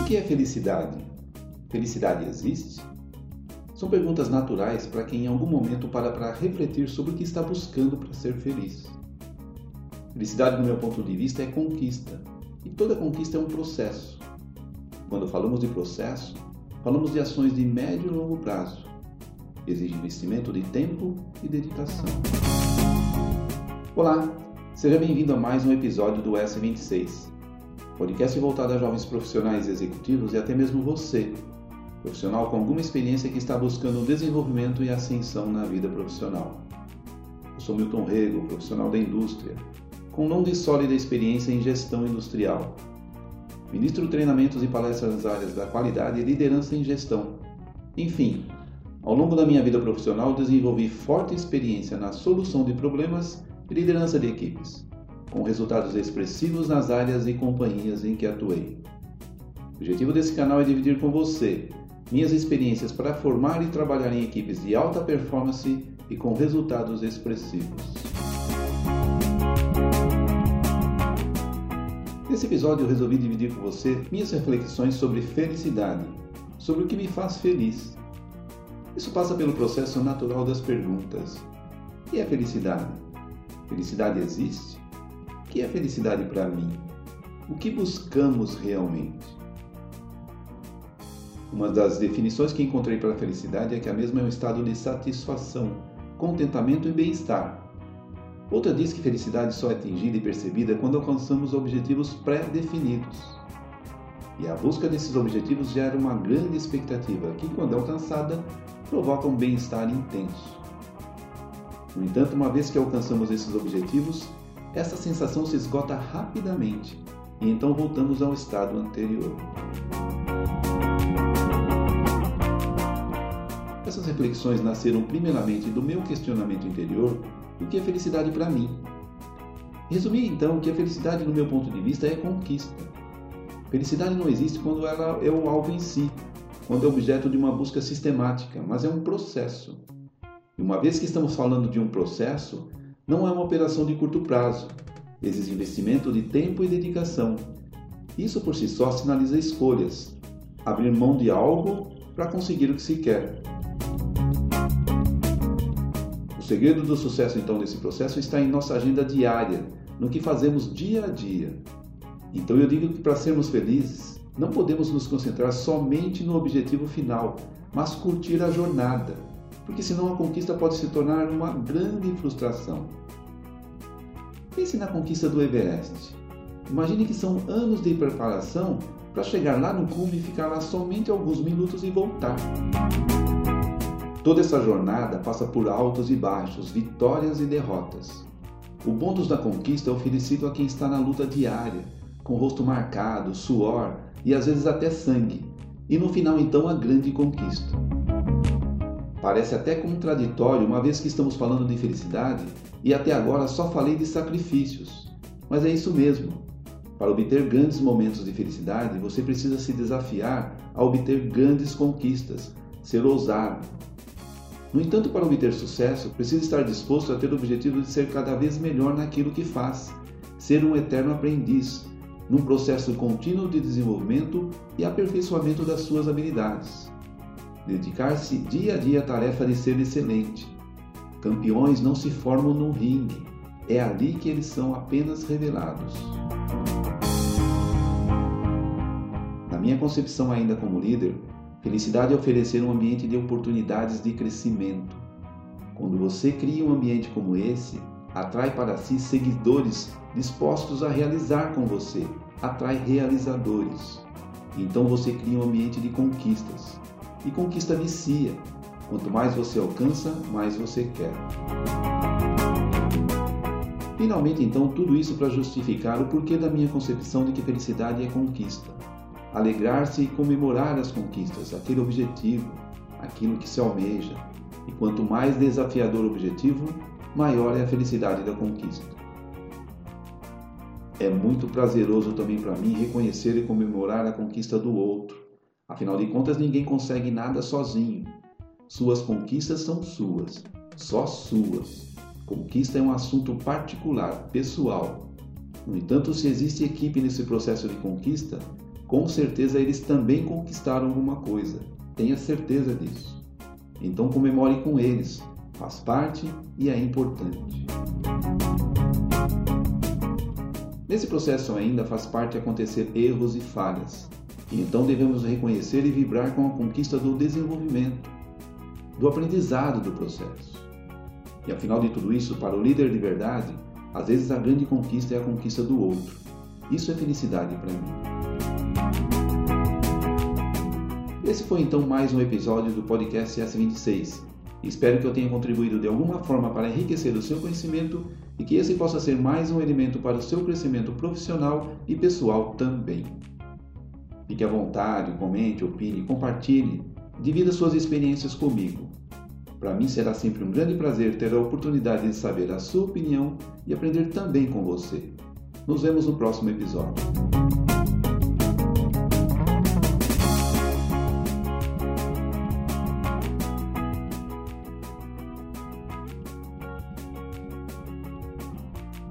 O que é felicidade? Felicidade existe? São perguntas naturais para quem em algum momento para para refletir sobre o que está buscando para ser feliz. Felicidade, do meu ponto de vista, é conquista. E toda conquista é um processo. Quando falamos de processo, falamos de ações de médio e longo prazo. Exige investimento de tempo e dedicação. Olá, seja bem-vindo a mais um episódio do S26, podcast voltado a jovens profissionais executivos e até mesmo você, profissional com alguma experiência que está buscando desenvolvimento e ascensão na vida profissional. Eu sou Milton Rego, profissional da indústria, com longa e sólida experiência em gestão industrial. Ministro treinamentos e palestras nas áreas da qualidade e liderança em gestão. Enfim, ao longo da minha vida profissional desenvolvi forte experiência na solução de problemas e liderança de equipes, com resultados expressivos nas áreas e companhias em que atuei. O objetivo desse canal é dividir com você minhas experiências para formar e trabalhar em equipes de alta performance e com resultados expressivos. Nesse episódio eu resolvi dividir com você minhas reflexões sobre felicidade, sobre o que me faz feliz. Isso passa pelo processo natural das perguntas. O que é felicidade? Felicidade existe? O que é felicidade para mim? O que buscamos realmente? Uma das definições que encontrei para a felicidade é que a mesma é um estado de satisfação, contentamento e bem-estar, Outra diz que felicidade só é atingida e percebida quando alcançamos objetivos pré-definidos. E a busca desses objetivos gera uma grande expectativa que, quando alcançada, provoca um bem-estar intenso. No entanto, uma vez que alcançamos esses objetivos, essa sensação se esgota rapidamente e então voltamos ao estado anterior. Essas reflexões nasceram primeiramente do meu questionamento interior o que é felicidade para mim. Resumir então que a felicidade, no meu ponto de vista, é conquista. Felicidade não existe quando ela é o alvo em si, quando é objeto de uma busca sistemática, mas é um processo. E uma vez que estamos falando de um processo, não é uma operação de curto prazo. Exige investimento de tempo e dedicação. Isso por si só sinaliza escolhas, abrir mão de algo para conseguir o que se quer segredo do sucesso, então, desse processo está em nossa agenda diária, no que fazemos dia a dia. Então, eu digo que para sermos felizes, não podemos nos concentrar somente no objetivo final, mas curtir a jornada, porque senão a conquista pode se tornar uma grande frustração. Pense na conquista do Everest. Imagine que são anos de preparação para chegar lá no cume e ficar lá somente alguns minutos e voltar. Toda essa jornada passa por altos e baixos, vitórias e derrotas. O bônus da conquista é oferecido a quem está na luta diária, com o rosto marcado, suor e às vezes até sangue, e no final então a grande conquista. Parece até contraditório, uma vez que estamos falando de felicidade e até agora só falei de sacrifícios. Mas é isso mesmo. Para obter grandes momentos de felicidade, você precisa se desafiar a obter grandes conquistas, ser ousado, no entanto, para obter sucesso, precisa estar disposto a ter o objetivo de ser cada vez melhor naquilo que faz, ser um eterno aprendiz, num processo contínuo de desenvolvimento e aperfeiçoamento das suas habilidades. Dedicar-se dia a dia à tarefa de ser excelente. Campeões não se formam no ringue, é ali que eles são apenas revelados. Na minha concepção ainda como líder, Felicidade é oferecer um ambiente de oportunidades de crescimento. Quando você cria um ambiente como esse, atrai para si seguidores dispostos a realizar com você, atrai realizadores. Então você cria um ambiente de conquistas. E conquista vicia. Quanto mais você alcança, mais você quer. Finalmente, então, tudo isso para justificar o porquê da minha concepção de que felicidade é conquista alegrar-se e comemorar as conquistas, aquele objetivo, aquilo que se almeja. E quanto mais desafiador o objetivo, maior é a felicidade da conquista. É muito prazeroso também para mim reconhecer e comemorar a conquista do outro. Afinal de contas, ninguém consegue nada sozinho. Suas conquistas são suas, só suas. Conquista é um assunto particular, pessoal. No entanto, se existe equipe nesse processo de conquista, com certeza eles também conquistaram alguma coisa. Tenha certeza disso. Então comemore com eles. Faz parte e é importante. Nesse processo ainda faz parte acontecer erros e falhas. Então devemos reconhecer e vibrar com a conquista do desenvolvimento, do aprendizado do processo. E afinal de tudo isso, para o líder de verdade, às vezes a grande conquista é a conquista do outro. Isso é felicidade para mim. Esse foi então mais um episódio do podcast S26. Espero que eu tenha contribuído de alguma forma para enriquecer o seu conhecimento e que esse possa ser mais um elemento para o seu crescimento profissional e pessoal também. Fique à vontade, comente, opine, compartilhe, divida suas experiências comigo. Para mim será sempre um grande prazer ter a oportunidade de saber a sua opinião e aprender também com você. Nos vemos no próximo episódio.